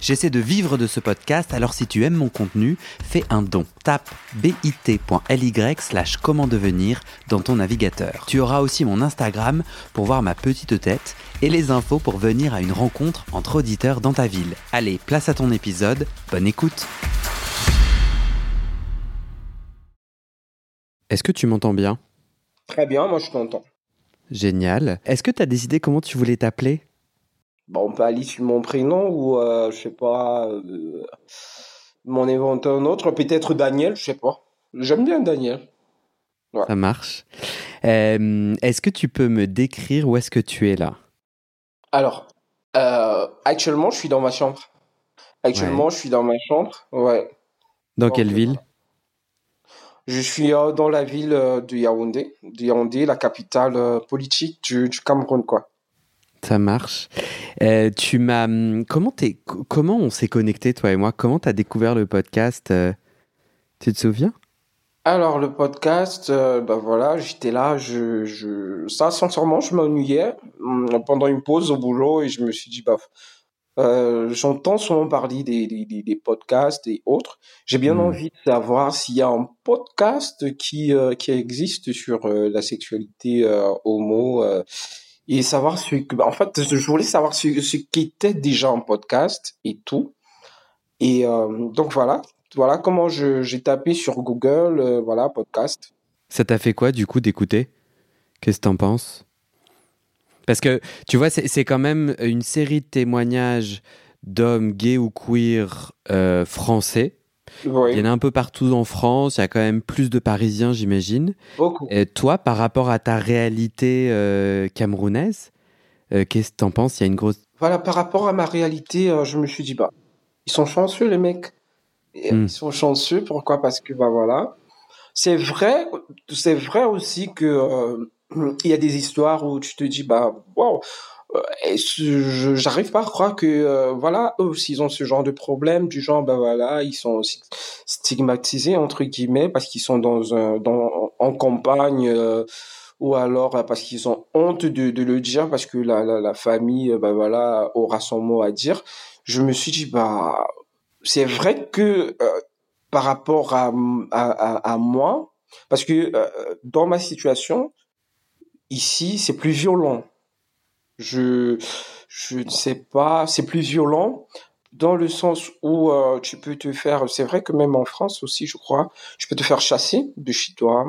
J'essaie de vivre de ce podcast, alors si tu aimes mon contenu, fais un don. Tape bit.ly slash comment devenir dans ton navigateur. Tu auras aussi mon Instagram pour voir ma petite tête et les infos pour venir à une rencontre entre auditeurs dans ta ville. Allez, place à ton épisode, bonne écoute Est-ce que tu m'entends bien? Très bien, moi je t'entends. Génial. Est-ce que tu as décidé comment tu voulais t'appeler? Bon, on peut aller sur mon prénom ou, euh, je sais pas, euh, m'en inventer un autre. Peut-être Daniel, je sais pas. J'aime bien Daniel. Ouais. Ça marche. Euh, est-ce que tu peux me décrire où est-ce que tu es là? Alors, euh, actuellement, je suis dans ma chambre. Actuellement, Ouais. je suis dans ma chambre. Ouais. Dans Donc, quelle ville? Je suis euh, dans la ville de Yaoundé. De Yaoundé, la capitale politique du, du Cameroun, quoi. Ça marche. Euh, tu m'as. hum, Comment, t'es- comment on s'est connecté, toi et moi? Comment tu as découvert le podcast euh, Tu te souviens? Alors, le podcast, euh, bah voilà, j'étais là, je, je, ça, sincèrement, je m'ennuyais hum, pendant une pause au boulot et je me suis dit, bah, j'entends souvent parler des, des, des, des podcasts et autres. J'ai bien Hmm. envie de savoir s'il y a un podcast qui, qui existe sur la sexualité homo et savoir ce que, en fait, je voulais savoir ce, ce qu'était déjà un podcast et tout. Et euh, donc voilà, voilà comment j'ai tapé sur Google, euh, voilà, podcast. Ça t'a fait quoi, du coup, d'écouter? Qu'est-ce que t'en penses? Parce que, tu vois, c'est quand même une série de témoignages d'hommes gays ou queer euh, français. Oui, Il y en a un peu partout en France. Il y a quand même plus de Parisiens, j'imagine. beaucoup. Et toi, par rapport à ta réalité euh, camerounaise, euh, qu'est-ce que t'en penses? Il y a une grosse. Voilà, par rapport à ma réalité, euh, je me suis dit, bah, ils sont chanceux, les mecs. Et, Hmm. Ils sont chanceux, pourquoi? Parce que, bah voilà. C'est vrai, c'est vrai aussi que, il y a des histoires où tu te dis, bah, waouh, euh, j'arrive pas à croire que, euh, voilà, eux aussi, ils ont ce genre de problème, du genre, bah voilà, ils sont stigmatisés, entre guillemets, parce qu'ils sont dans un, dans, en campagne, euh, ou alors euh, parce qu'ils ont honte de, de le dire, parce que la, la, la famille, bah voilà, aura son mot à dire. Je me suis dit, bah, c'est vrai que euh, par rapport à, à, à, à moi, parce que dans ma situation, ici, c'est plus violent. Je, je ne sais pas, c'est plus violent dans le sens où euh, tu peux te faire, c'est vrai que même en France aussi, je crois, tu peux te faire chasser de chez toi,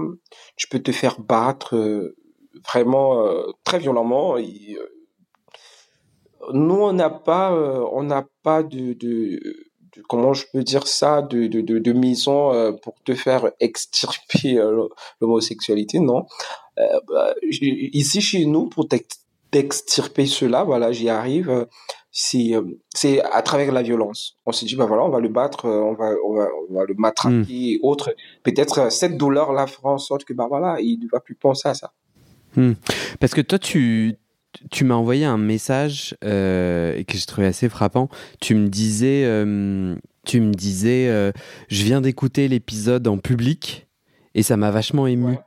tu peux te faire battre euh, vraiment euh, très violemment. Euh, nous, on n'a pas, euh, on n'a pas de, de, de- comment je peux dire ça, de, de, de, de maison euh, pour te faire extirper l'homosexualité, non. Bah, ici, chez nous, pour t'extirper cela, voilà, j'y arrive. euh, C'est, euh, c'est à travers la violence. On s'est dit, bah voilà, on va le battre, euh, on va, on va, on va le matraquer et autres. Peut-être euh, cette douleur-là fera en sorte que, bah voilà, il ne va plus penser à ça. Parce que toi, tu, tu m'as envoyé un message euh, que j'ai trouvé assez frappant. Tu me disais, euh, tu me disais, euh, je viens d'écouter l'épisode en public et ça m'a vachement ému. Ouais.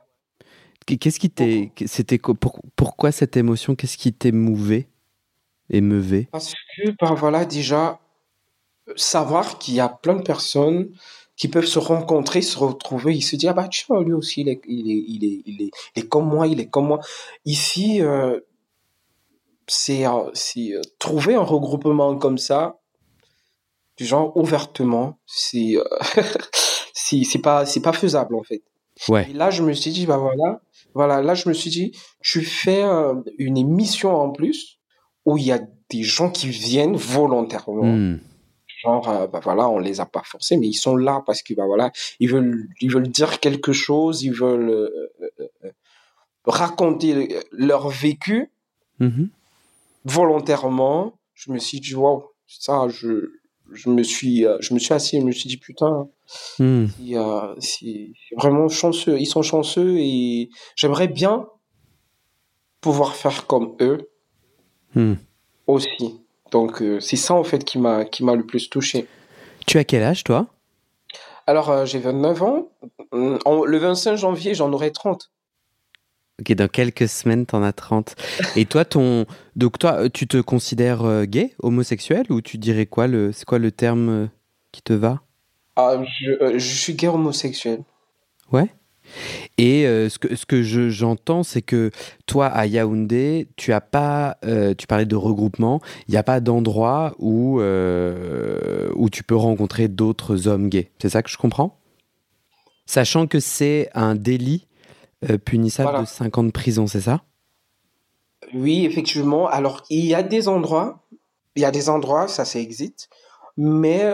Qu'est-ce qui t'est, c'était pour- pourquoi cette émotion Qu'est-ce qui t'émouvait, émeuvait? Parce que, ben voilà, déjà, savoir qu'il y a plein de personnes qui peuvent se rencontrer, se retrouver, ils se disent, ah bah tiens, lui aussi, il est, il est, il est, il est, il est comme moi, il est comme moi. Ici, euh, c'est, euh, c'est euh, trouver un regroupement comme ça, du genre ouvertement, c'est, euh, c'est, c'est pas, c'est pas faisable en fait. Ouais. Et là, je me suis dit, bah voilà, voilà, là, je me suis dit, tu fais euh, une émission en plus où il y a des gens qui viennent volontairement. Hmm. Genre, euh, bah voilà, on les a pas forcés, mais ils sont là parce que, bah voilà, ils veulent, ils veulent dire quelque chose, ils veulent euh, euh, raconter leur vécu Mhm. volontairement. Je me suis dit, waouh, ça, je, je me suis, euh, je me suis assis, je me suis dit, putain, Hmm. c'est euh, c'est vraiment chanceux. Ils sont chanceux et j'aimerais bien pouvoir faire comme eux Hmm. aussi. Donc euh, c'est ça en fait qui m'a qui m'a le plus touché. Tu as quel âge toi? Alors euh, j'ai 29 ans. le 25 janvier, j'en aurai 30. Ok, dans quelques semaines, t'en as 30. Et toi, ton, donc toi, tu te considères gay, homosexuel, ou tu dirais quoi le, c'est quoi le terme qui te va? Ah, je, je suis gay homosexuel. Ouais. Et euh, ce que, ce que j'entends, c'est que toi, à Yaoundé, tu as pas, euh, tu parlais de regroupement, il n'y a pas d'endroit où, euh, où tu peux rencontrer d'autres hommes gays. C'est ça que je comprends? Sachant que c'est un délit punissable de 5 ans de prison, c'est ça? Oui, effectivement. Alors, il y a des endroits, il y a des endroits, ça, ça existe, mais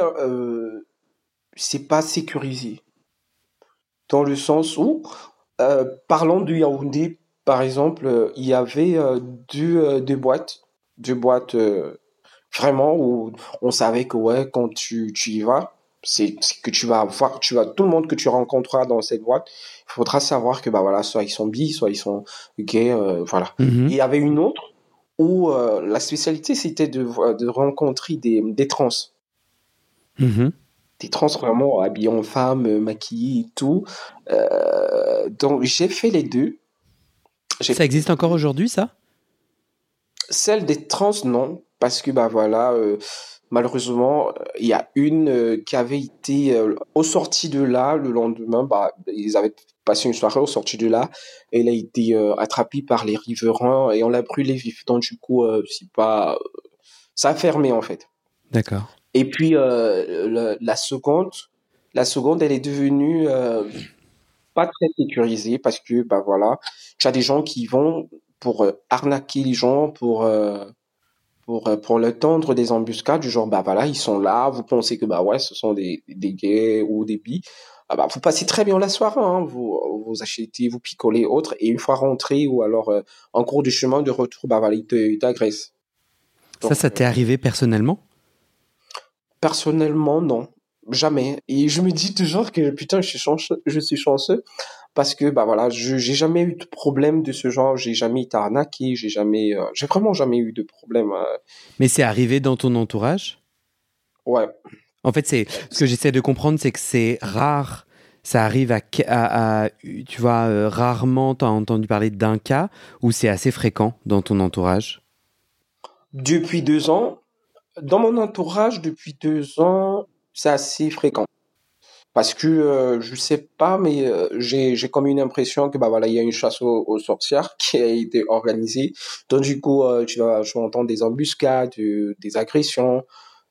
c'est pas sécurisé. Dans le sens où, euh, parlant du Yaoundé, par exemple, euh, il y avait euh, deux, deux, boîtes, deux boîtes vraiment où on savait que ouais, quand tu, tu y vas, c'est que tu vas voir, tu vas tout le monde que tu rencontreras dans cette boîte, il faudra savoir que bah voilà, soit ils sont bi, soit ils sont gays, voilà. Mhm. Il y avait une autre où la spécialité c'était de, de rencontrer des, des trans. Mhm des trans vraiment habillés en femme, euh, maquillés et tout. Euh, donc j'ai fait les deux. Ça existe encore aujourd'hui, ça? Celle des trans, non, parce que bah voilà, euh, malheureusement, il y a une qui avait été au sorti de là le lendemain. Bah, ils avaient passé une soirée au sorti de là. Et elle a été attrapée par les riverains et on l'a brûlée vif. Donc du coup, c'est pas, ça a fermé en fait. D'accord. Et puis euh, la seconde, la seconde, elle est devenue euh, pas très sécurisée parce que bah voilà, tu as des gens qui vont pour euh, arnaquer les gens, pour euh, pour pour leur tendre des embuscades du genre bah voilà, ils sont là, vous pensez que bah ouais, ce sont des des gays ou des bi. Ah bah, vous passez très bien la soirée, hein, vous, vous achetez, vous picolez, autres, et une fois rentré ou alors en cours du chemin de retour, bah voilà, ils t'agressent. Ça, ça t'est arrivé personnellement? Personnellement, non. Jamais. Et je me dis toujours que putain, je suis chanceux, je suis chanceux parce que bah voilà, je j'ai jamais eu de problème de ce genre, j'ai jamais été arnaqué, j'ai jamais euh, j'ai vraiment jamais eu de problème. Euh. Mais c'est arrivé dans ton entourage? Ouais. En fait, c'est ce que j'essaie de comprendre, c'est que c'est rare. Ça arrive à, à, tu vois, euh, rarement t'as entendu parler d'un cas ou c'est assez fréquent dans ton entourage? Depuis deux ans, dans mon entourage, depuis deux ans, c'est assez fréquent. Parce que euh, je sais pas, mais euh, j'ai comme une impression que bah voilà, il y a une chasse aux, sorcières qui a été organisée. Donc du coup, euh, tu vas vas entendre des embuscades, des agressions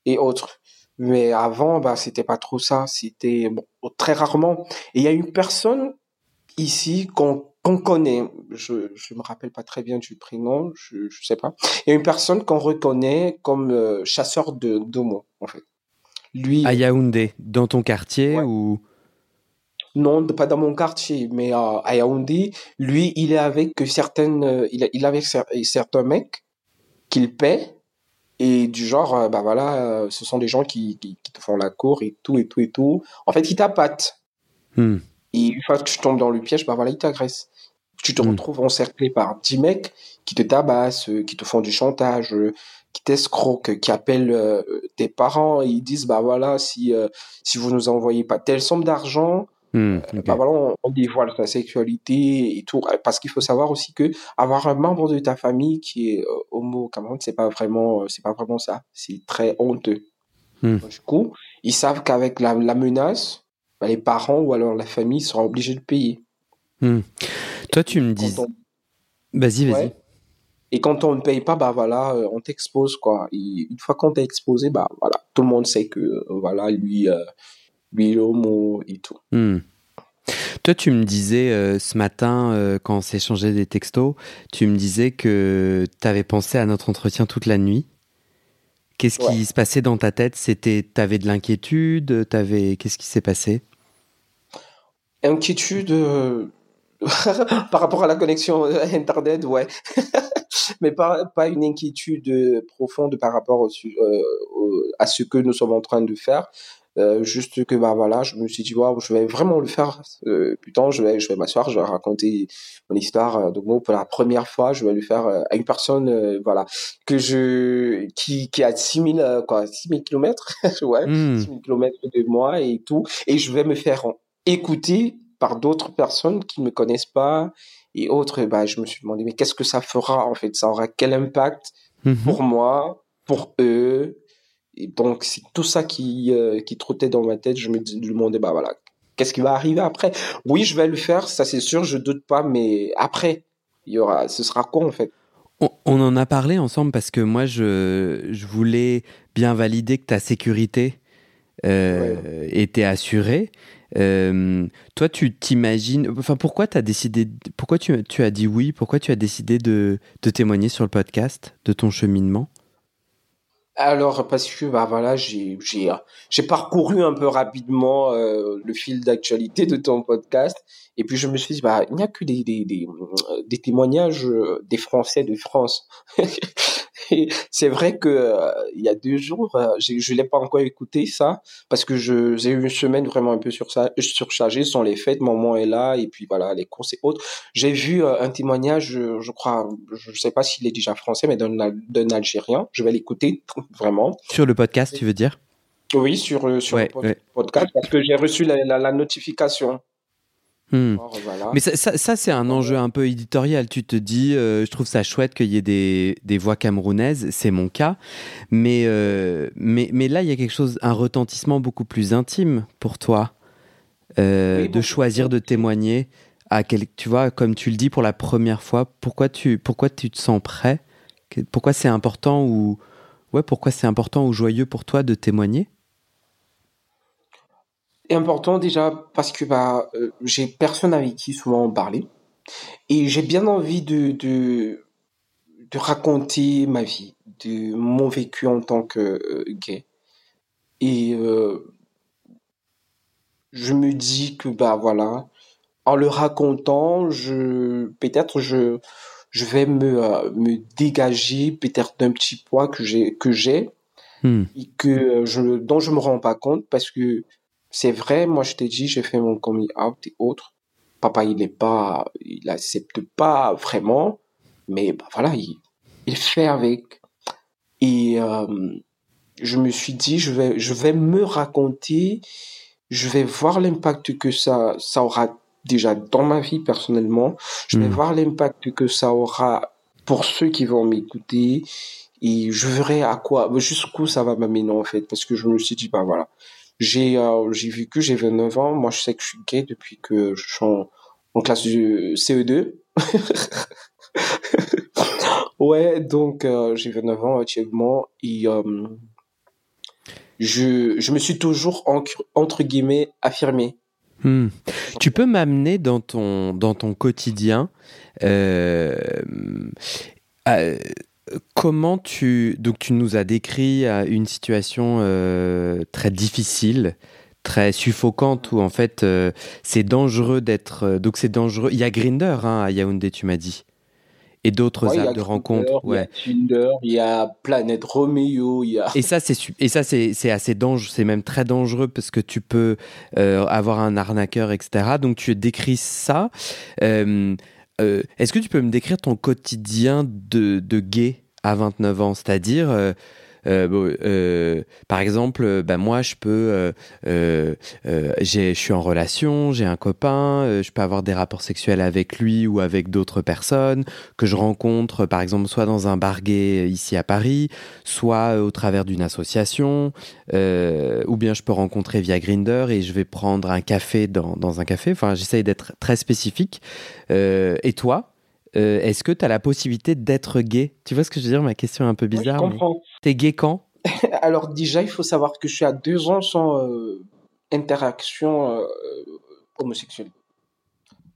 et autres. Mais avant, bah c'était pas trop ça. C'était très rarement. Et il y a une personne ici qu'on connaît, je ne me rappelle pas très bien du prénom, je ne sais pas. Il y a une personne qu'on reconnaît comme euh, chasseur de d'homo, en fait. Lui. À Yaoundé, dans ton quartier ou? Non, pas dans mon quartier, mais à Yaoundé, lui, il est avec certaines, euh, il, il est avec certains mecs qu'il paie et du genre, euh, bah voilà, ce sont des gens qui, qui, te font la cour et tout et tout et tout. En fait, ils tapatent. Hmm. Et une fois que tu tombes dans le piège, bah voilà, ils t'agressent. Tu te hmm. retrouves encerclé par 10 mecs qui te tabassent, qui te font du chantage, qui t'escroquent, qui appellent euh, tes parents et ils disent, bah voilà, si, euh, si vous nous envoyez pas telle somme d'argent, hmm, euh, bah voilà, on, dévoile ta sexualité et tout. Parce qu'il faut savoir aussi que avoir un membre de ta famille qui est homo Cameroun, c'est pas vraiment, c'est pas vraiment ça. C'est très honteux. Hmm. Du coup, ils savent qu'avec la, la menace, bah, les parents ou alors la famille seront obligés de payer. Hmm. Toi, tu me dis. Vas-y, vas-y. Et quand on ne paye pas, bah voilà, euh, on t'expose quoi. une fois qu'on t'a exposé, bah voilà, tout le monde sait que euh, voilà, lui, euh, lui, l'homo et tout. Hmm. Toi, tu me disais ce matin, quand on échangé des textos, tu me disais que tu avais pensé à notre entretien toute la nuit. Qu'est-ce qui se passait dans ta tête? C'était, avais de l'inquiétude? T'avais, qu'est-ce qui s'est passé? Inquiétude par rapport à la connexion Internet, ouais. Mais pas, pas une inquiétude profonde par rapport au, euh, à ce que nous sommes en train de faire. Euh, juste que bah voilà, je me suis dit waouh, je vais vraiment le faire. Euh, putain, je vais je vais m'asseoir, je vais raconter mon histoire euh, de mots pour la première fois. Je vais le faire à une personne voilà que je qui qui a 6000 quoi 6000 kilomètres ouais mmh. 6000 kilomètres de moi et tout et je vais me faire écouter par d'autres personnes qui me connaissent pas et autres. Bah je me suis demandé mais qu'est-ce que ça fera en fait? Ça aura quel impact mmh pour moi, pour eux? Et donc, c'est tout ça qui, euh, qui trottait dans ma tête. Je me demandais, bah voilà, qu'est-ce qui va arriver après? Oui, je vais le faire, ça c'est sûr, je doute pas, mais après, il y aura, ce sera quoi en fait? On, en a parlé ensemble parce que moi, je, je voulais bien valider que ta sécurité euh, était assurée. Euh, toi, tu t'imagines. Enfin, pourquoi tu as décidé. Pourquoi tu, as dit oui? Pourquoi tu as décidé de, témoigner sur le podcast de ton cheminement? Alors parce que bah voilà j'ai parcouru un peu rapidement euh, le fil d'actualité de ton podcast et puis je me suis dit bah il n'y a que des des témoignages euh, des Français de France c'est vrai que euh, il y a deux jours, euh, je l'ai pas encore écouté ça parce que je j'ai eu une semaine vraiment un peu sur ça, surchargée. Sont les fêtes, maman est là et puis voilà les courses et autres. J'ai vu euh, un témoignage, je crois, je sais pas s'il est déjà français, mais d'un d'un Algérien. Je vais l'écouter vraiment. Sur le podcast, tu veux dire? Oui, sur sur le podcast parce que j'ai reçu la, la notification. Hmm. Mais ça, ça, c'est un enjeu un peu éditorial. Tu te dis, euh, je trouve ça chouette qu'il y ait des, des voix camerounaises, c'est mon cas. Mais, euh, mais, mais là, il y a quelque chose, un retentissement beaucoup plus intime pour toi, euh, de choisir de témoigner à quel, tu vois, comme tu le dis pour la première fois. Pourquoi tu, pourquoi tu te sens prêt? Pourquoi c'est important ou ouais, pourquoi c'est important ou joyeux pour toi de témoigner? Important déjà parce que bah euh, j'ai personne avec qui souvent en parler et j'ai bien envie de, de de raconter ma vie, de mon vécu en tant que euh, gay. Et euh, je me dis que bah voilà, en le racontant, je peut-être je je vais me me dégager peut-être d'un petit poids que j'ai que j'ai hmm. et que je dont je me rends pas compte parce que c'est vrai, moi je t'ai dit, j'ai fait mon coming out et autres. Papa, il est pas, il accepte pas vraiment, mais bah, voilà, il, il fait avec. Et euh, je me suis dit, je vais, je vais me raconter, je vais voir l'impact que ça, ça aura déjà dans ma vie personnellement. Je vais hmm. voir l'impact que ça aura pour ceux qui vont m'écouter et je verrai à quoi, jusqu'où ça va m'amener en fait, parce que je me suis dit, bah voilà, j'ai euh, j'ai vécu, j'ai 29 ans. Moi, je sais que je suis gay depuis que je suis en, classe du CE2. ouais, donc euh, j'ai 29 ans actuellement et euh, je, je me suis toujours entre guillemets affirmé. Hmm. Tu peux m'amener dans ton, dans ton quotidien euh, comment tu donc tu nous as décrit euh, une situation euh, très difficile très suffocante où en fait euh, c'est dangereux d'être donc c'est dangereux. Il y a Grinder hein, à Yaoundé tu m'as dit. Et d'autres apps de rencontres il y a Tinder il y a Planète Romeo il y a et ça c'est et ça c'est assez dangereux c'est même très dangereux parce que tu peux avoir un arnaqueur etc donc tu décris ça euh, est-ce que tu peux me décrire ton quotidien de, gay à 29 ans? C'est-à-dire, euh, euh, euh, par exemple, bah moi, je peux, euh, je suis en relation, j'ai un copain, je peux avoir des rapports sexuels avec lui ou avec d'autres personnes que je rencontre, par exemple, soit dans un bar ici à Paris, soit au travers d'une association, ou bien je peux rencontrer via Grinder et je vais prendre un café dans, dans un café. Enfin, j'essaye d'être très spécifique. et toi? Euh, est-ce que tu as la possibilité d'être gay? Tu vois ce que je veux dire? Ma question est un peu bizarre. Oui, je comprends. T'es gay quand? Alors déjà, il faut savoir que je suis à deux ans sans euh, interaction euh, homosexuelle.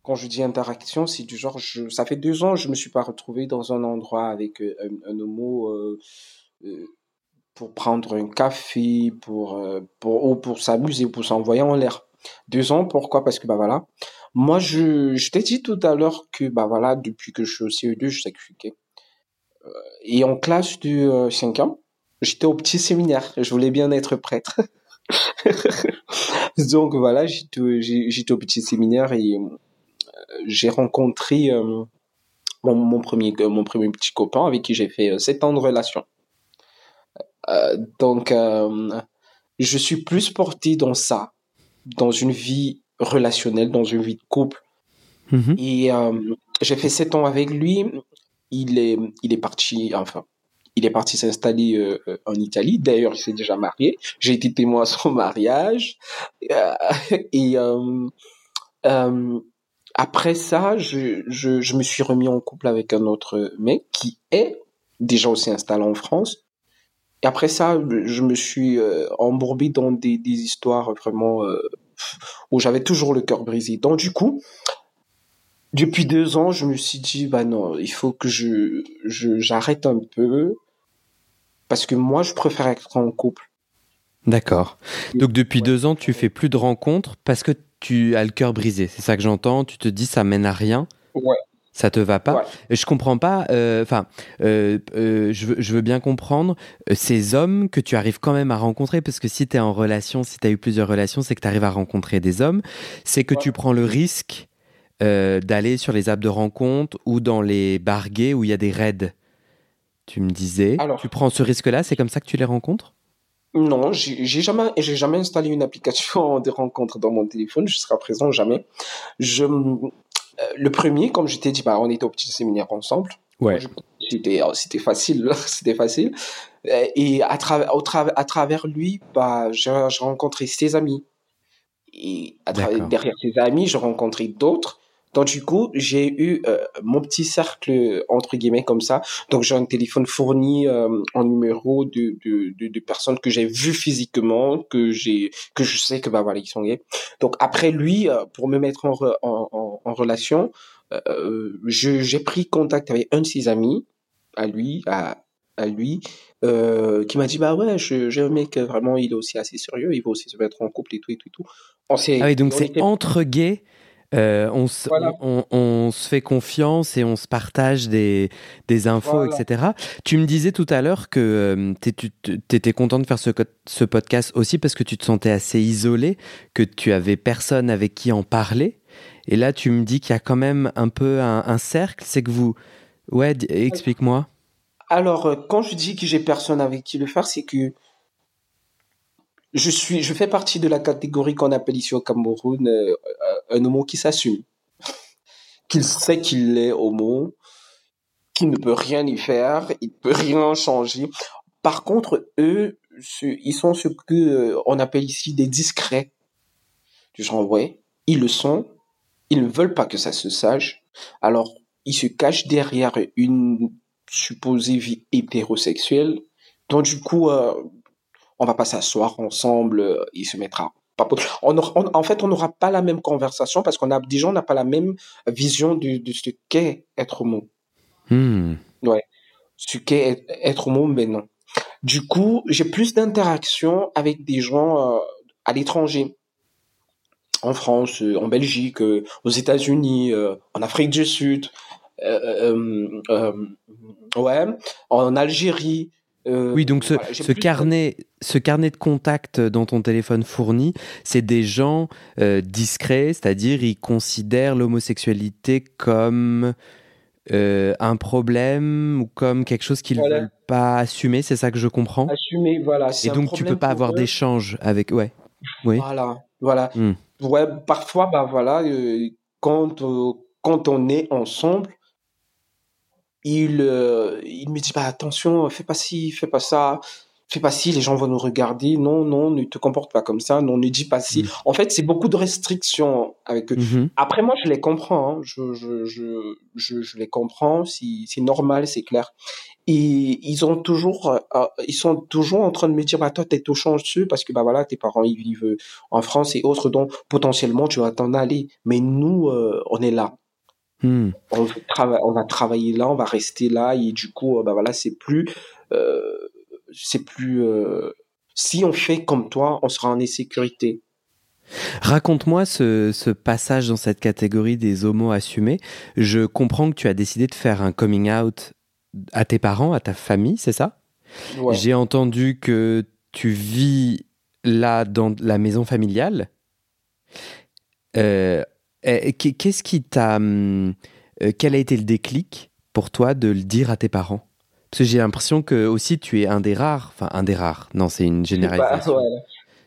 Quand je dis interaction, c'est du genre, je, ça fait deux ans, je me suis pas retrouvé dans un endroit avec un, homo pour prendre un café, pour, pour, ou pour s'amuser, pour s'envoyer en l'air. Deux ans, pourquoi? Parce que bah voilà, moi, je, je t'ai dit tout à l'heure que, bah voilà, depuis que je suis au CE2, je gay. Euh, et en classe de euh, 5 ans, j'étais au petit séminaire. Je voulais bien être prêtre. Donc voilà, j'étais au petit séminaire et euh, j'ai rencontré euh, mon, premier, mon premier petit copain avec qui j'ai fait sept ans de relation. donc, je suis plus porté dans ça, dans une vie relationnelle, dans une vie de couple. Mm-hmm. Et j'ai fait sept ans avec lui. Il est, il est parti, enfin, il est parti s'installer euh, euh, en Italie. D'ailleurs, il s'est déjà marié. J'ai été témoin à son mariage. Euh, et après ça, je, je, je, me suis remis en couple avec un autre mec qui est déjà aussi installé en France. Et après ça, je me suis embourbé dans des, des histoires vraiment où j'avais toujours le cœur brisé. Donc du coup, depuis deux ans, je me suis dit, bah non, il faut que je, j'arrête un peu parce que moi, je préfère être en couple. D'accord. Donc depuis deux ans, tu fais plus de rencontres parce que tu as le cœur brisé. C'est ça que j'entends. Tu te dis, ça mène à rien. Ouais. Ça te va pas. Ouais. Je comprends pas. Euh, enfin, euh, euh, je, veux, je, veux, bien comprendre ces hommes que tu arrives quand même à rencontrer parce que si tu es en relation, si tu as eu plusieurs relations, c'est que tu arrives à rencontrer des hommes. C'est que tu prends le risque d'aller sur les apps de rencontre ou dans les bars gays où il y a des raids. Tu me disais, Alors, tu prends ce risque-là, c'est comme ça que tu les rencontres? Non, j'ai jamais, j'ai jamais installé une application de rencontre dans mon téléphone jusqu'à présent, jamais. Je, le premier, comme je t'ai dit, bah, on était au petit séminaire ensemble. Ouais. C'était, euh, c'était facile, c'était facile. Euh, et à travers, au à travers lui, bah, j'ai rencontré ses amis. Et à derrière ses amis, j'ai rencontré d'autres. Donc du coup, j'ai eu euh, mon petit cercle entre guillemets comme ça. Donc j'ai un téléphone fourni euh, en numéro de, de, de, de personnes que j'ai vues physiquement, que j'ai que je sais que bah voilà ils sont gays. Donc après lui, euh, pour me mettre en, en, en, relation, j'ai pris contact avec un de ses amis, à lui, à, à lui, euh, qui m'a dit bah ouais, j'ai un mec vraiment, il est aussi assez sérieux, il va aussi se mettre en couple et tout et tout et tout. On ah oui, donc c'est entre gays euh, on, on, se fait confiance et on se partage des, des infos, etc. Tu me disais tout à l'heure que euh, tu étais content de faire ce, ce, podcast aussi parce que tu te sentais assez isolé, que tu avais personne avec qui en parler. Et là, tu me dis qu'il y a quand même un peu un, cercle. C'est que vous. Ouais, explique-moi. Alors, euh, quand je dis que j'ai personne avec qui le faire, c'est que je suis, je fais partie de la catégorie qu'on appelle ici au Cameroun euh, un homo qui s'assume, qu'il sait qu'il est homo, qu'il ne peut rien y faire, il ne peut rien changer. Par contre, eux, ils sont ce que euh, on appelle ici des discrets. Du genre, ouais, ils le sont, ils ne veulent pas que ça se sache. Alors, ils se cachent derrière une supposée vie hétérosexuelle. Donc, du coup, euh, on va pas s'asseoir ensemble euh, et se on, en fait, on n'aura pas la même conversation parce qu'on a déjà on n'a pas la même vision de, ce qu'est être homo. Hmm. Ouais, ce qu'est être homo, mais non. Du coup, j'ai plus d'interaction avec des gens euh, à l'étranger, en France, euh, en Belgique, aux États-Unis, en Afrique du Sud, ouais, en Algérie. Euh, oui, donc ce, ce carnet, ce carnet de contact dont ton téléphone fournit, c'est des gens euh, discrets, c'est-à-dire ils considèrent l'homosexualité comme euh, un problème ou comme quelque chose qu'ils ne veulent pas assumer, c'est ça que je comprends? Assumer, voilà. Et donc tu peux pas avoir d'échange avec... Ouais. Oui. Voilà, voilà. Hmm. Ouais, parfois, bah voilà, quand, quand on est ensemble, il, euh, il me dit, bah, attention, fais pas ci, fais pas ça, fais pas ci, les gens vont nous regarder, non, non, ne te comporte pas comme ça, non, ne dis pas ci. Mm. En fait, c'est beaucoup de restrictions avec eux. Mm-hmm. Après, moi, je les comprends, hein. je, je, je, je, je, les comprends, c'est normal, c'est clair. Et ils ont toujours, euh, euh, ils sont toujours en train de me dire, bah, toi, t'es au chanceux parce que, bah, voilà, tes parents, ils vivent en France et autres, donc, potentiellement, tu vas t'en aller. Mais nous, on est là. Hmm. On, va travailler là, on va rester là, et du coup, euh, bah voilà, c'est plus, euh, c'est plus. Euh, si on fait comme toi, on sera en insécurité. Raconte-moi ce, passage dans cette catégorie des homos assumés. Je comprends que tu as décidé de faire un coming out à tes parents, à ta famille, c'est ça? J'ai entendu que tu vis là, dans la maison familiale, euh, qu'est-ce qui t'a. Hum, euh, quel a été le déclic pour toi de le dire à tes parents? Parce que j'ai l'impression que aussi tu es un des rares, enfin un des rares, non, c'est une généralisation.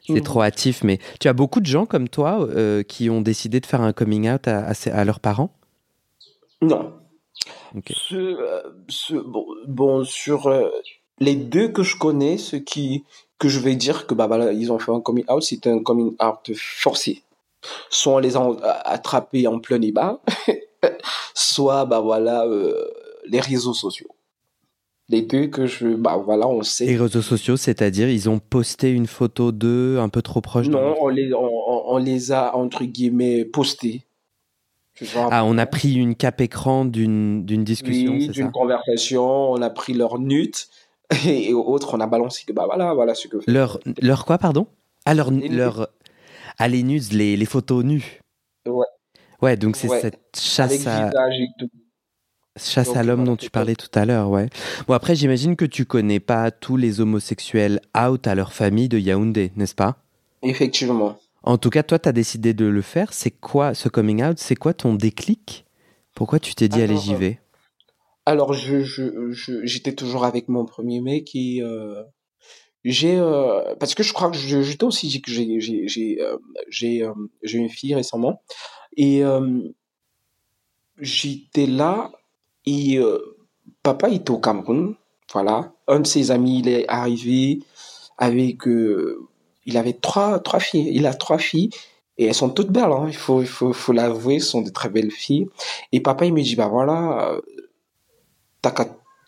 C'est trop hâtif, mais tu as beaucoup de gens comme toi euh, qui ont décidé de faire un coming out à, leurs parents? Non. bon, sur les deux que je connais, ceux qui que je vais dire que bah voilà, ils ont fait un coming out, c'était un coming out forcé. Soit on les a attrapés en plein débat, soit bah voilà euh, les réseaux sociaux. Les deux que je bah voilà, on sait. Les réseaux sociaux, c'est-à-dire ils ont posté une photo d'eux un peu trop proche. Non, on les on, les a entre guillemets postés. Ah, on a pris une cap écran d'une d'une discussion, oui, d'une conversation, on a pris leur nut et autres, on a balancé que bah voilà, voilà ce que. Leur, leur quoi, pardon? Ah, leur, leur... Ah, les nudes, les, les photos nues. Ouais. Ouais, donc c'est cette chasse à. Chasse à l'homme dont tu parlais tout à l'heure, ouais. Bon, après, j'imagine que tu connais pas tous les homosexuels out à leur famille de Yaoundé, n'est-ce pas? Effectivement. En tout cas, toi, tu as décidé de le faire. C'est quoi ce coming out? C'est quoi ton déclic? Pourquoi tu t'es dit, allez, j'y vais? alors, je, je, j'étais toujours avec mon premier mec et euh, j'ai euh, parce que je crois que je, je aussi j'ai j'ai j'ai euh, j'ai euh, j'ai une fille récemment et j'étais là et papa était au Cameroun, voilà. Un de ses amis il est arrivé avec il avait trois trois filles, il a trois filles et elles sont toutes belles, hein. il faut il faut faut l'avouer, sont de très belles filles. Et papa il me dit bah voilà t'as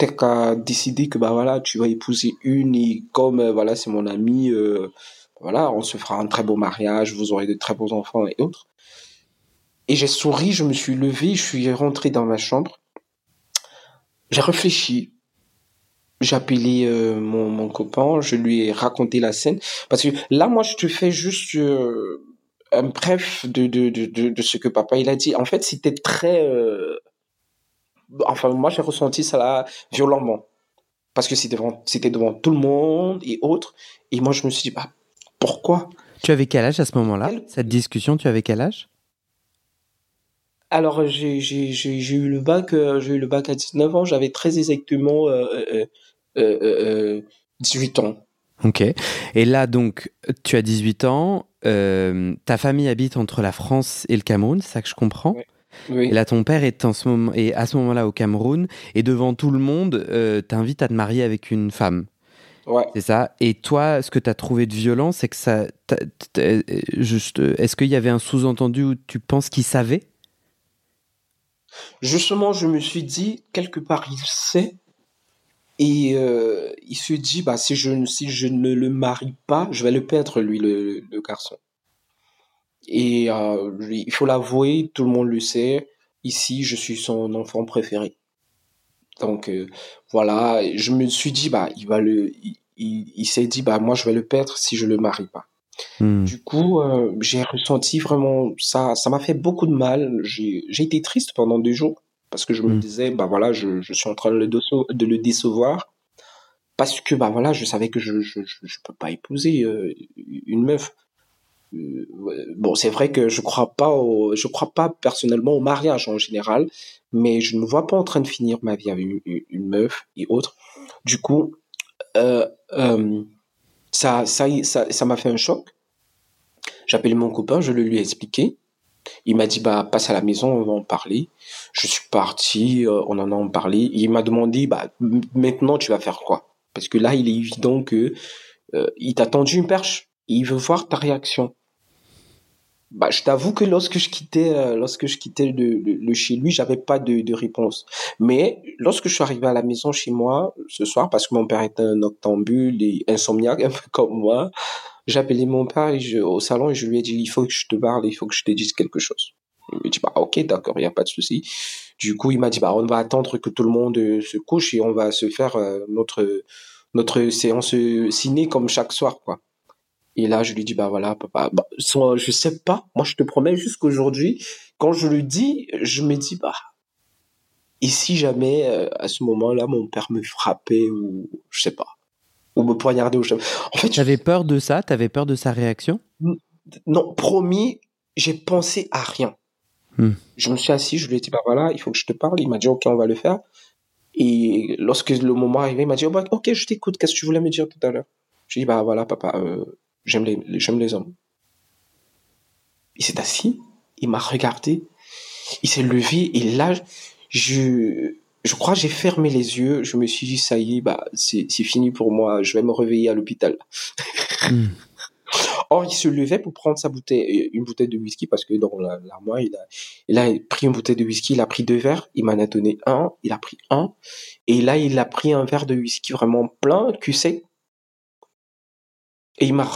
qu'à décider que bah voilà tu vas épouser une et comme euh, voilà c'est mon ami euh, voilà on se fera un très beau mariage vous aurez de très beaux enfants et autres. Et j'ai souri je me suis levé je suis rentré dans ma chambre. J'ai réfléchi. J'ai appelé euh, mon, mon copain je lui ai raconté la scène. Parce que là moi je te fais juste un bref de, de, de, de, ce que papa il a dit. En fait c'était très enfin moi j'ai ressenti ça là violemment. Parce que c'était devant c'était devant tout le monde et autres. Et moi je me suis dit bah pourquoi? Tu avais quel âge à ce moment-là? Cette discussion tu avais quel âge? Alors j'ai j'ai j'ai eu le bac euh, j'ai eu le bac à 19 ans. J'avais très exactement euh, euh, 18 ans. Ok. Et là donc tu as 18 ans ta famille habite entre la France et le Cameroun c'est ça que je comprends? Et là, ton père est, en ce moment, et à ce moment-là au Cameroun, et devant tout le monde, euh, t'invite à te marier avec une femme. Ouais. C'est ça. Et toi, ce que tu as trouvé de violent, c'est que ça. Juste, est-ce qu'il y avait un sous-entendu où tu penses qu'il savait? Justement, je me suis dit, quelque part, il sait. Et euh, il se dit, bah, si, je, si je ne le marie pas, je vais le perdre, lui, le, le garçon. Et euh, il faut l'avouer, tout le monde le sait. Ici, je suis son enfant préféré. Donc euh, voilà, je me suis dit bah il va le, il, s'est dit bah moi je vais le perdre si je le marie pas. Hmm. Du coup, euh, j'ai ressenti vraiment ça, ça m'a fait beaucoup de mal. J'ai, été triste pendant deux jours parce que je me hmm. disais bah voilà, je, je suis en train de le, de le décevoir parce que bah voilà, je savais que je je, je, peux pas épouser une meuf. Euh, bon, c'est vrai que je crois pas au, je crois pas personnellement au mariage en général, mais je ne vois pas en train de finir ma vie avec une, meuf et autres. Du coup, euh, euh, ça, ça, ça, ça m'a fait un choc. J'ai appelé mon copain, je le lui ai expliqué. Il m'a dit bah passe à la maison, on va en parler. Je suis parti, on en a parlé. Il m'a demandé bah maintenant tu vas faire quoi? Parce que là il est évident que il t'a tendu une perche. il veut voir ta réaction bah, je t'avoue que lorsque je quittais, euh, lorsque je quittais le, le, chez lui, j'avais pas de, de, réponse. Mais lorsque je suis arrivé à la maison chez moi ce soir, parce que mon père est un octambule et insomniaque un peu comme moi, appelé mon père au salon et je lui ai dit il faut que je te parle, il faut que je te dise quelque chose. Il m'a dit bah ok d'accord, il y a pas de souci. Du coup il m'a dit bah on va attendre que tout le monde euh, se couche et on va se faire euh, notre notre séance ciné comme chaque soir quoi. Et là, je lui dis, bah voilà, papa, bah, je sais pas. Moi, je te promets jusqu'aujourd'hui, quand je le dis, je me dis, bah, et si jamais, euh, à ce moment-là, mon père me frappait ou, je sais pas. ou me poignarder au chemin. En fait, t'avais peur de ça? T'avais peur de sa réaction? Non, promis, j'ai pensé à rien. Hmm. Je me suis assis, je lui ai dit bah voilà, il faut que je te parle. Il m'a dit ok, on va le faire. Et lorsque le moment arrivé, il m'a dit oh, bah, ok, je t'écoute. Qu'est-ce que tu voulais me dire tout à l'heure? Je lui ai dit bah voilà, papa, euh, j'aime les, j'aime les hommes. Il s'est assis, il m'a regardé, il s'est levé et là, je, je crois que j'ai fermé les yeux. Je me suis dit, ça y est, bah, c'est, fini pour moi. Je vais me réveiller à l'hôpital. Hmm. Or, il se levait pour prendre sa bouteille, une bouteille de whisky parce que dans l'armoire, il a, il a pris une bouteille de whisky, il a pris deux verres, il m'en a donné un, il a pris un, et là, il a pris un verre de whisky vraiment plein, QC. Et il m'a,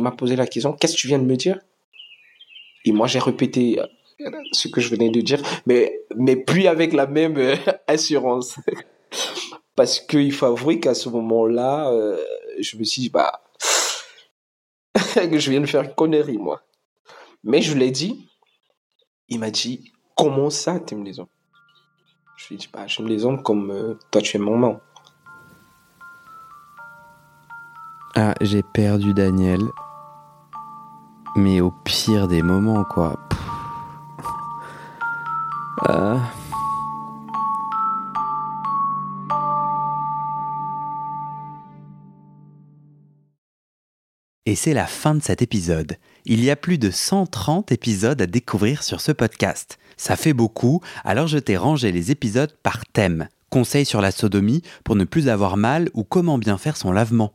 m'a posé la question, qu'est-ce que tu viens de me dire? Et moi, j'ai répété ce que je venais de dire, mais, mais plus avec la même euh, assurance. Parce qu'il faut avouer qu'à ce moment-là, euh, je me suis dit, bah, que je viens de faire connerie, moi. Mais je l'ai dit, il m'a dit, comment ça, tu aimes les hommes? Je lui ai dit, bah, j'aime les hommes comme euh, toi, tu aimes maman. Ah, j'ai perdu Daniel. Mais au pire des moments, quoi. Euh. Et c'est la fin de cet épisode. Il y a plus de 130 épisodes à découvrir sur ce podcast. Ça fait beaucoup, alors je t'ai rangé les épisodes par thème. Conseils sur la sodomie pour ne plus avoir mal ou comment bien faire son lavement.